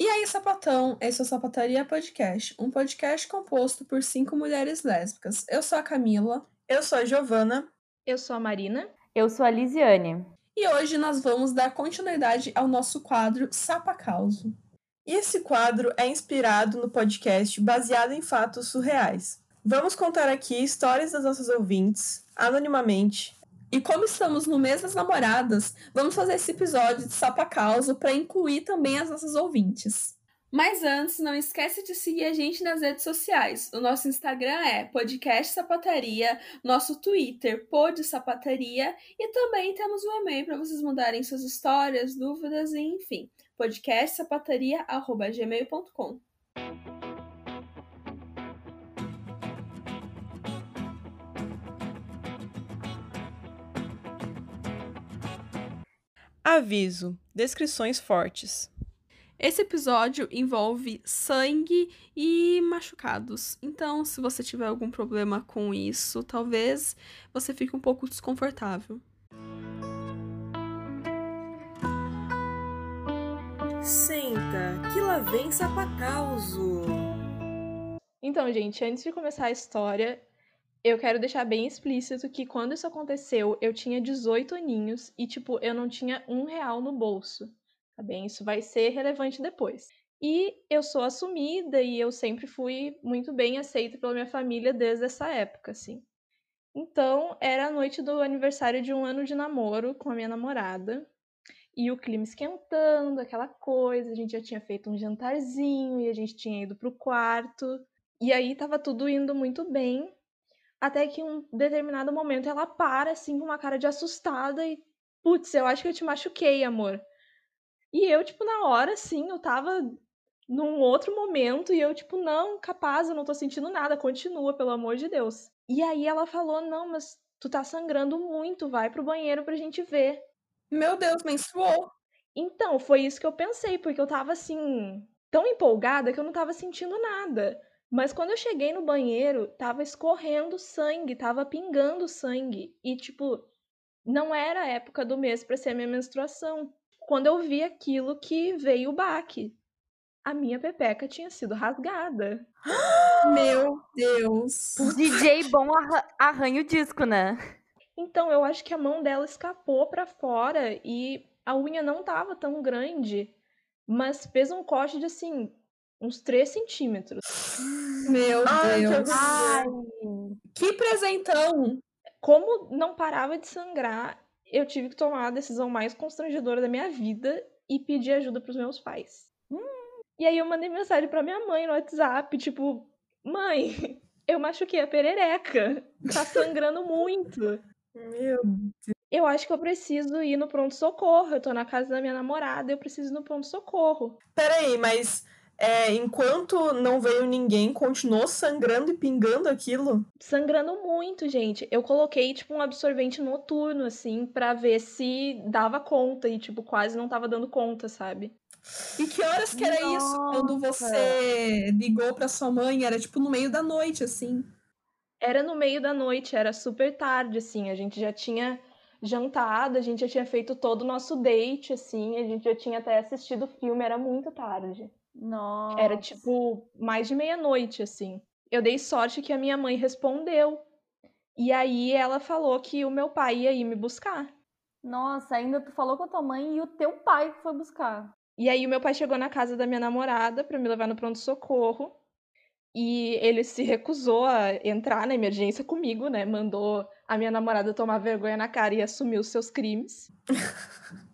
E aí, sapatão, esse é o Sapataria Podcast, um podcast composto por cinco mulheres lésbicas. Eu sou a Camila. Eu sou a Giovana. Eu sou a Marina. Eu sou a Lisiane. E hoje nós vamos dar continuidade ao nosso quadro Sapa Causo. E esse quadro é inspirado no podcast baseado em fatos surreais. Vamos contar aqui histórias das nossas ouvintes, anonimamente, e como estamos no mês das namoradas, vamos fazer esse episódio de Sapa Causa para incluir também as nossas ouvintes. Mas antes, não esquece de seguir a gente nas redes sociais. O nosso Instagram é Podcast Sapataria, nosso Twitter, Pod Sapataria, e também temos um e-mail para vocês mandarem suas histórias, dúvidas e enfim, podcastsapataria.gmail.com. Aviso: descrições fortes. Esse episódio envolve sangue e machucados. Então, se você tiver algum problema com isso, talvez você fique um pouco desconfortável. Senta, que lá vem sapacauso. Então, gente, antes de começar a história, eu quero deixar bem explícito que quando isso aconteceu, eu tinha 18 aninhos e, tipo, eu não tinha um real no bolso. Tá bem? Isso vai ser relevante depois. E eu sou assumida e eu sempre fui muito bem aceita pela minha família desde essa época, assim. Então, era a noite do aniversário de um ano de namoro com a minha namorada. E o clima esquentando, aquela coisa. A gente já tinha feito um jantarzinho e a gente tinha ido pro quarto. E aí tava tudo indo muito bem. Até que em um determinado momento ela para, assim, com uma cara de assustada e. Putz, eu acho que eu te machuquei, amor. E eu, tipo, na hora, assim, eu tava num outro momento e eu, tipo, não, capaz, eu não tô sentindo nada, continua, pelo amor de Deus. E aí ela falou: não, mas tu tá sangrando muito, vai pro banheiro pra gente ver. Meu Deus, menstruou. Então, foi isso que eu pensei, porque eu tava assim, tão empolgada que eu não tava sentindo nada. Mas quando eu cheguei no banheiro, tava escorrendo sangue, tava pingando sangue. E, tipo, não era a época do mês para ser a minha menstruação. Quando eu vi aquilo que veio o baque. A minha pepeca tinha sido rasgada. Meu Deus! O DJ bom arranha o disco, né? Então, eu acho que a mão dela escapou para fora e a unha não tava tão grande, mas fez um corte de assim, uns 3 centímetros. Meu Ai, Deus. Ai. Que presentão! Como não parava de sangrar, eu tive que tomar a decisão mais constrangedora da minha vida e pedir ajuda pros meus pais. Hum. E aí eu mandei mensagem pra minha mãe no WhatsApp, tipo, mãe, eu machuquei a perereca. Tá sangrando muito. Meu Deus. Eu acho que eu preciso ir no pronto-socorro. Eu tô na casa da minha namorada, eu preciso ir no pronto-socorro. Peraí, mas é, enquanto não veio ninguém, continuou sangrando e pingando aquilo? Sangrando muito, gente. Eu coloquei, tipo, um absorvente noturno, assim, para ver se dava conta. E, tipo, quase não tava dando conta, sabe? E que horas que era Nossa. isso? Quando você ligou pra sua mãe? Era, tipo, no meio da noite, assim. Era no meio da noite, era super tarde, assim. A gente já tinha jantado, a gente já tinha feito todo o nosso date, assim. A gente já tinha até assistido o filme, era muito tarde. Nossa. Era tipo mais de meia-noite, assim. Eu dei sorte que a minha mãe respondeu. E aí ela falou que o meu pai ia ir me buscar. Nossa, ainda tu falou com a tua mãe e o teu pai foi buscar. E aí o meu pai chegou na casa da minha namorada para me levar no pronto-socorro. E ele se recusou a entrar na emergência comigo, né? Mandou a minha namorada tomar vergonha na cara e assumir os seus crimes.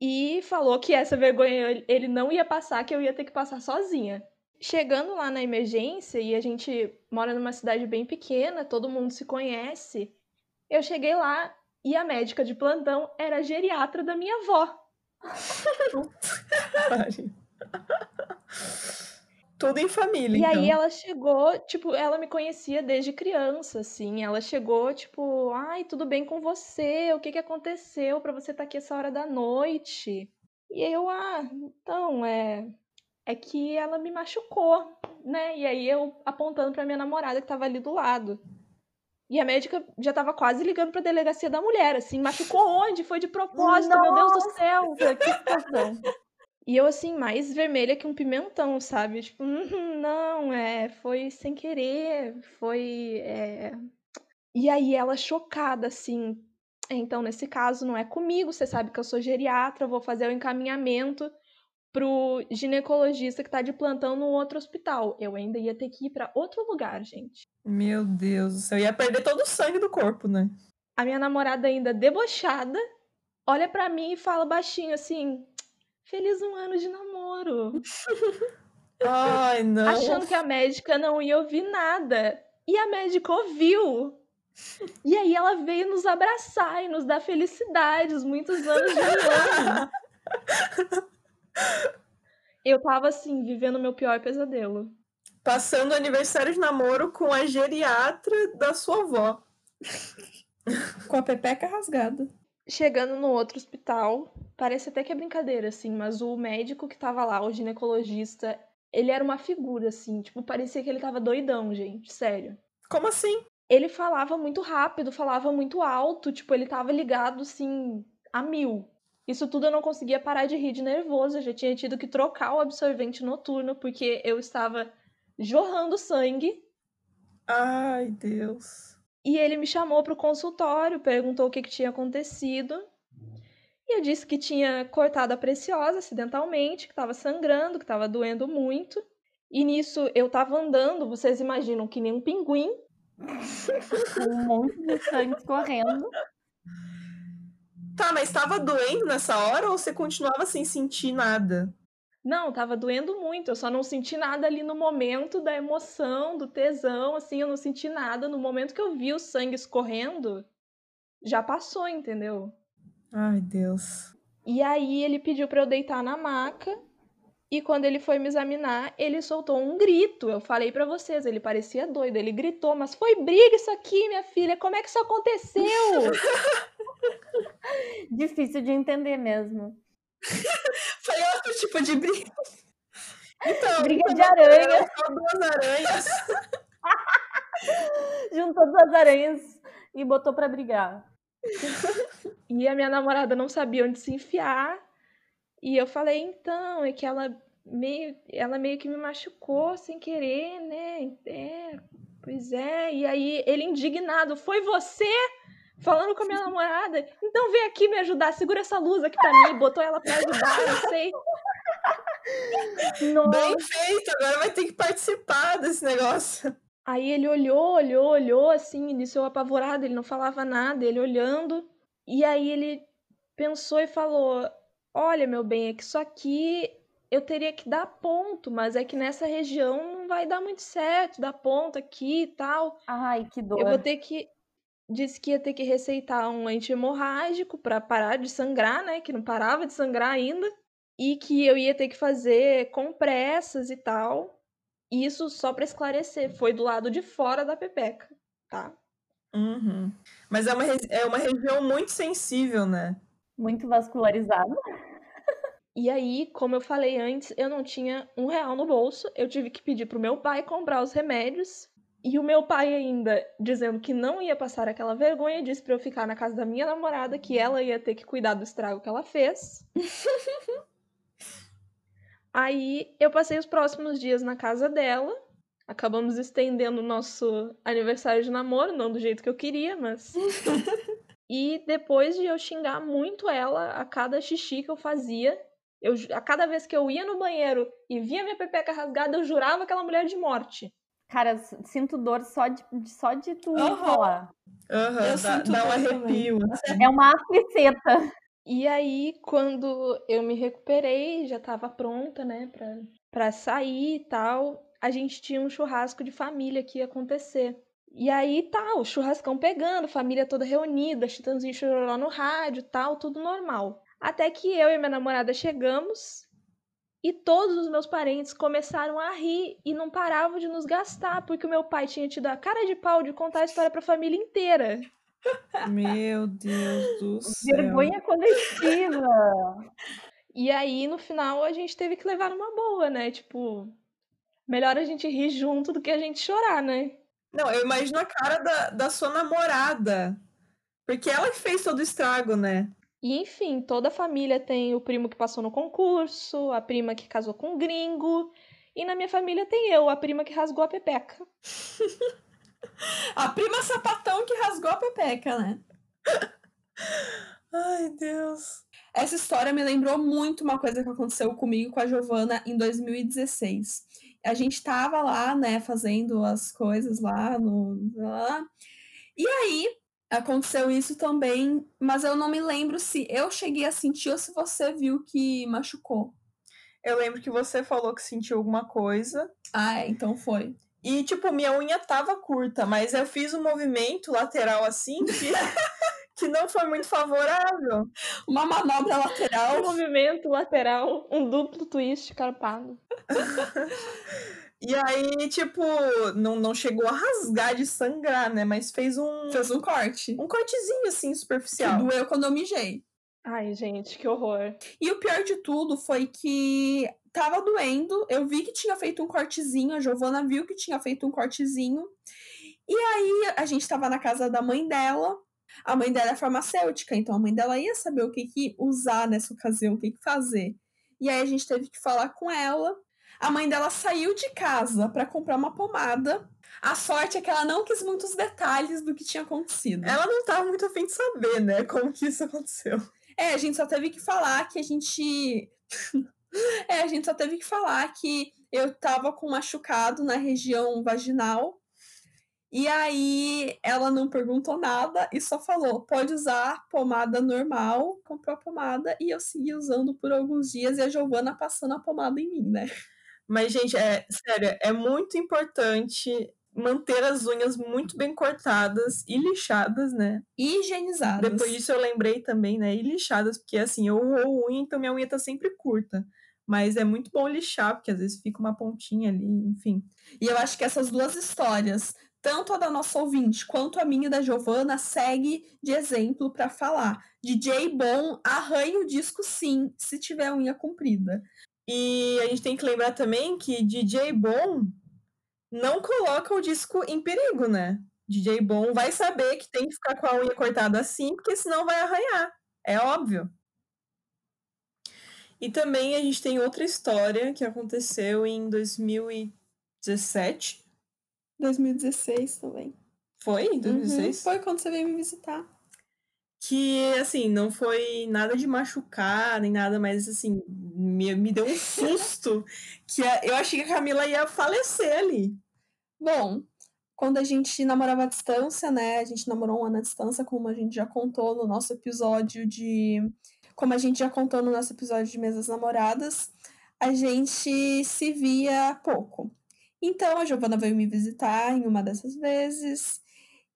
e falou que essa vergonha ele não ia passar, que eu ia ter que passar sozinha. Chegando lá na emergência, e a gente mora numa cidade bem pequena, todo mundo se conhece, eu cheguei lá e a médica de plantão era a geriatra da minha avó. Tudo em família. E então. aí ela chegou, tipo, ela me conhecia desde criança, assim. Ela chegou, tipo, ai, tudo bem com você? O que que aconteceu para você estar tá aqui essa hora da noite? E eu, ah, então, é. É que ela me machucou, né? E aí eu apontando pra minha namorada que tava ali do lado. E a médica já tava quase ligando pra delegacia da mulher, assim, machucou onde? Foi de propósito, Nossa, meu Deus do céu! Que situação. E eu, assim, mais vermelha que um pimentão, sabe? Tipo, "Uhum, não, é, foi sem querer, foi. é." E aí ela chocada, assim. Então, nesse caso, não é comigo, você sabe que eu sou geriatra, vou fazer o encaminhamento pro ginecologista que tá de plantão no outro hospital. Eu ainda ia ter que ir pra outro lugar, gente. Meu Deus do céu. Ia perder todo o sangue do corpo, né? A minha namorada ainda debochada olha pra mim e fala baixinho assim: "Feliz um ano de namoro". Ai, não. achando que a médica não ia ouvir nada. E a médica ouviu. E aí ela veio nos abraçar e nos dar felicidades, muitos anos de união. Eu tava assim, vivendo meu pior pesadelo. Passando aniversário de namoro com a geriatra da sua avó. Com a pepeca rasgada. Chegando no outro hospital, parece até que é brincadeira, assim, mas o médico que tava lá, o ginecologista, ele era uma figura, assim, tipo, parecia que ele tava doidão, gente, sério. Como assim? Ele falava muito rápido, falava muito alto, tipo, ele tava ligado, assim, a mil. Isso tudo eu não conseguia parar de rir de nervoso, eu já tinha tido que trocar o absorvente noturno, porque eu estava jorrando sangue. Ai, Deus. E ele me chamou para o consultório, perguntou o que, que tinha acontecido. E eu disse que tinha cortado a preciosa acidentalmente, que estava sangrando, que estava doendo muito. E nisso eu estava andando, vocês imaginam que nem um pinguim. Com um monte de sangue escorrendo. Tá, mas tava doendo nessa hora ou você continuava sem sentir nada? Não, tava doendo muito. Eu só não senti nada ali no momento da emoção, do tesão, assim, eu não senti nada. No momento que eu vi o sangue escorrendo, já passou, entendeu? Ai, Deus. E aí ele pediu pra eu deitar na maca. E quando ele foi me examinar, ele soltou um grito. Eu falei pra vocês, ele parecia doido. Ele gritou, mas foi briga isso aqui, minha filha. Como é que isso aconteceu? Difícil de entender mesmo. Foi outro tipo de briga. Então, Briga de aranha. duas aranhas. Juntou duas aranhas e botou pra brigar. E a minha namorada não sabia onde se enfiar. E eu falei, então, é que ela meio, ela meio que me machucou sem querer, né? É, pois é. E aí ele indignado, foi você? Falando com a minha namorada, então vem aqui me ajudar, segura essa luz aqui pra mim, botou ela pra ajudar, eu sei. Nossa, Bem feito, agora vai ter que participar desse negócio. Aí ele olhou, olhou, olhou, assim, iniciou apavorado, ele não falava nada, ele olhando. E aí ele pensou e falou: Olha, meu bem, é que isso aqui eu teria que dar ponto, mas é que nessa região não vai dar muito certo, dar ponto aqui e tal. ai, que dor. Eu vou ter que. Disse que ia ter que receitar um anti-hemorrágico pra parar de sangrar, né? Que não parava de sangrar ainda. E que eu ia ter que fazer compressas e tal. Isso só pra esclarecer, foi do lado de fora da pepeca, tá? Uhum. Mas é uma, é uma região muito sensível, né? Muito vascularizado. E aí, como eu falei antes, eu não tinha um real no bolso. Eu tive que pedir pro meu pai comprar os remédios. E o meu pai ainda, dizendo que não ia passar aquela vergonha, disse pra eu ficar na casa da minha namorada, que ela ia ter que cuidar do estrago que ela fez. Aí eu passei os próximos dias na casa dela. Acabamos estendendo o nosso aniversário de namoro, não do jeito que eu queria, mas. e depois de eu xingar muito ela a cada xixi que eu fazia, eu, a cada vez que eu ia no banheiro e via minha pepeca rasgada, eu jurava aquela mulher de morte. Cara, sinto dor só de, só de tu Aham. falar. Aham, Eu dá, sinto dá um dor também. arrepio. É uma afliceta. E aí, quando eu me recuperei, já tava pronta, né, pra, pra sair e tal, a gente tinha um churrasco de família que ia acontecer. E aí tá, o churrascão pegando, família toda reunida, Chitãozinho e Chororó no rádio, tal, tudo normal. Até que eu e minha namorada chegamos e todos os meus parentes começaram a rir e não paravam de nos gastar, porque o meu pai tinha tido a cara de pau de contar a história pra família inteira. Meu Deus do céu. Vergonha coletiva. E aí, no final, a gente teve que levar numa boa, né? Tipo, melhor a gente rir junto do que a gente chorar, né? Não, eu imagino a cara da, da sua namorada. Porque ela que fez todo o estrago, né? E enfim, toda a família tem o primo que passou no concurso, a prima que casou com um gringo, e na minha família tem eu, a prima que rasgou a pepeca. a prima sapatão que rasgou a pepeca, né? Ai, Deus. Essa história me lembrou muito uma coisa que aconteceu comigo com a Giovana em 2016. A gente tava lá, né, fazendo as coisas lá no. Lá, e aí, aconteceu isso também, mas eu não me lembro se eu cheguei a sentir ou se você viu que machucou. Eu lembro que você falou que sentiu alguma coisa. Ah, é, então foi. E, tipo, minha unha tava curta, mas eu fiz um movimento lateral assim que, que não foi muito favorável. Uma manobra lateral. Um movimento lateral, um duplo twist carpado. E aí, tipo, não, não chegou a rasgar de sangrar, né? Mas fez um. Fez um corte. Um cortezinho, assim, superficial. Que doeu quando eu mijei. Ai, gente, que horror. E o pior de tudo foi que tava doendo. Eu vi que tinha feito um cortezinho, a Giovana viu que tinha feito um cortezinho. E aí a gente tava na casa da mãe dela. A mãe dela é farmacêutica, então a mãe dela ia saber o que, que usar nessa ocasião, o que, que fazer. E aí a gente teve que falar com ela. A mãe dela saiu de casa para comprar uma pomada. A sorte é que ela não quis muitos detalhes do que tinha acontecido. Ela não estava muito afim de saber, né, como que isso aconteceu. É, a gente só teve que falar que a gente. é, a gente só teve que falar que eu tava com machucado na região vaginal. E aí ela não perguntou nada e só falou: pode usar pomada normal, comprou a pomada e eu segui usando por alguns dias e a Giovana passando a pomada em mim, né? Mas, gente, é sério, é muito importante manter as unhas muito bem cortadas e lixadas, né? E higienizadas. Depois disso eu lembrei também, né? E lixadas, porque assim, eu roo unha, então minha unha tá sempre curta. Mas é muito bom lixar, porque às vezes fica uma pontinha ali, enfim. E eu acho que essas duas histórias, tanto a da nossa ouvinte quanto a minha da Giovana, segue de exemplo para falar. DJ bom, arranha o disco sim, se tiver unha comprida. E a gente tem que lembrar também que DJ bom não coloca o disco em perigo, né? DJ bom vai saber que tem que ficar com a unha cortada assim, porque senão vai arranhar. É óbvio. E também a gente tem outra história que aconteceu em 2017. 2016 também. Foi? 2016? Uhum, foi quando você veio me visitar que, assim, não foi nada de machucar, nem nada, mas, assim, me, me deu um susto que a, eu achei que a Camila ia falecer ali. Bom, quando a gente namorava à distância, né, a gente namorou um ano à distância, como a gente já contou no nosso episódio de... Como a gente já contou no nosso episódio de Mesas Namoradas, a gente se via pouco. Então, a Giovana veio me visitar em uma dessas vezes,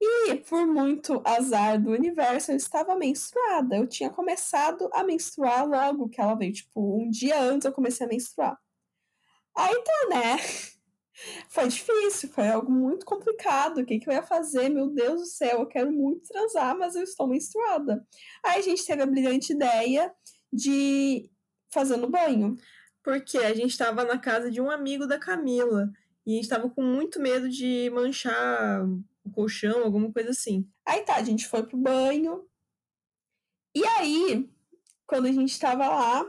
e por muito azar do universo, eu estava menstruada. Eu tinha começado a menstruar logo que ela veio. Tipo, um dia antes eu comecei a menstruar. Aí tá, né? Foi difícil, foi algo muito complicado. O que, que eu ia fazer? Meu Deus do céu, eu quero muito transar, mas eu estou menstruada. Aí a gente teve a brilhante ideia de fazer no banho. Porque a gente estava na casa de um amigo da Camila. E a gente estava com muito medo de manchar o colchão, alguma coisa assim. Aí tá, a gente foi pro banho. E aí, quando a gente tava lá,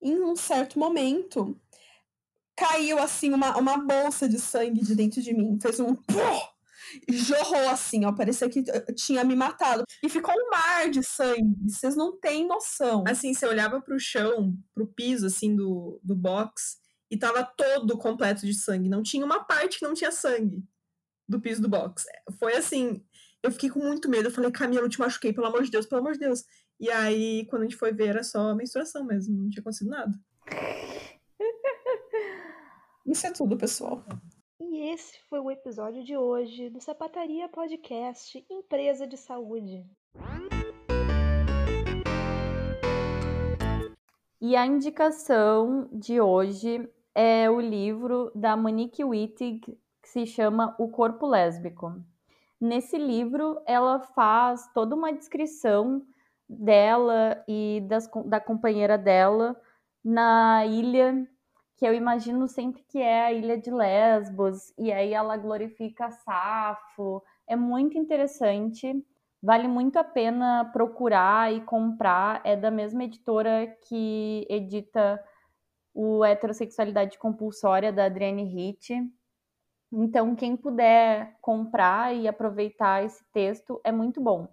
em um certo momento, caiu assim uma, uma bolsa de sangue de dentro de mim. Fez um. Jorrou assim, ó. Parecia que tinha me matado. E ficou um mar de sangue. Vocês não têm noção. Assim, você olhava pro chão, pro piso, assim, do, do box, e tava todo completo de sangue. Não tinha uma parte que não tinha sangue do piso do box. Foi assim, eu fiquei com muito medo. Eu falei, Camila, eu te machuquei, pelo amor de Deus, pelo amor de Deus. E aí, quando a gente foi ver, era só menstruação mesmo, não tinha acontecido nada. Isso é tudo, pessoal. E esse foi o episódio de hoje do Sapataria Podcast Empresa de Saúde. E a indicação de hoje é o livro da Monique Wittig, que se chama O Corpo Lésbico. Nesse livro, ela faz toda uma descrição dela e das, da companheira dela na ilha, que eu imagino sempre que é a ilha de Lesbos, e aí ela glorifica Safo. É muito interessante, Vale muito a pena procurar e comprar. É da mesma editora que edita o Heterossexualidade Compulsória, da Adrienne Hitt. Então, quem puder comprar e aproveitar esse texto é muito bom.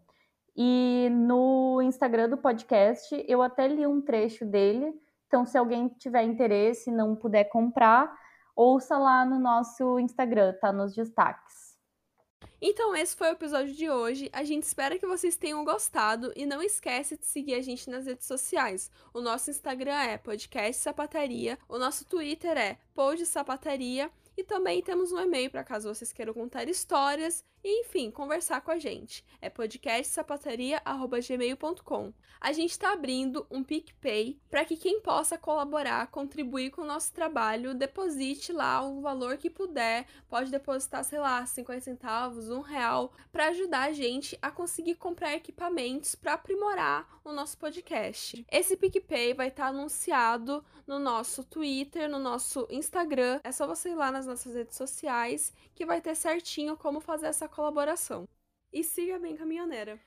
E no Instagram do podcast, eu até li um trecho dele. Então, se alguém tiver interesse e não puder comprar, ouça lá no nosso Instagram, tá nos destaques. Então, esse foi o episódio de hoje. A gente espera que vocês tenham gostado e não esquece de seguir a gente nas redes sociais. O nosso Instagram é podcast sapataria, o nosso Twitter é pod sapataria e também temos um e-mail para caso vocês queiram contar histórias e, enfim, conversar com a gente. É podcastsapataria.gmail.com. A gente está abrindo um PicPay para que quem possa colaborar, contribuir com o nosso trabalho, deposite lá o valor que puder. Pode depositar, sei lá, 50 centavos, um real, para ajudar a gente a conseguir comprar equipamentos para aprimorar o nosso podcast. Esse PicPay vai estar tá anunciado no nosso Twitter, no nosso Instagram. É só você ir lá nas nossas redes sociais que vai ter certinho como fazer essa colaboração. E siga bem caminhoneira.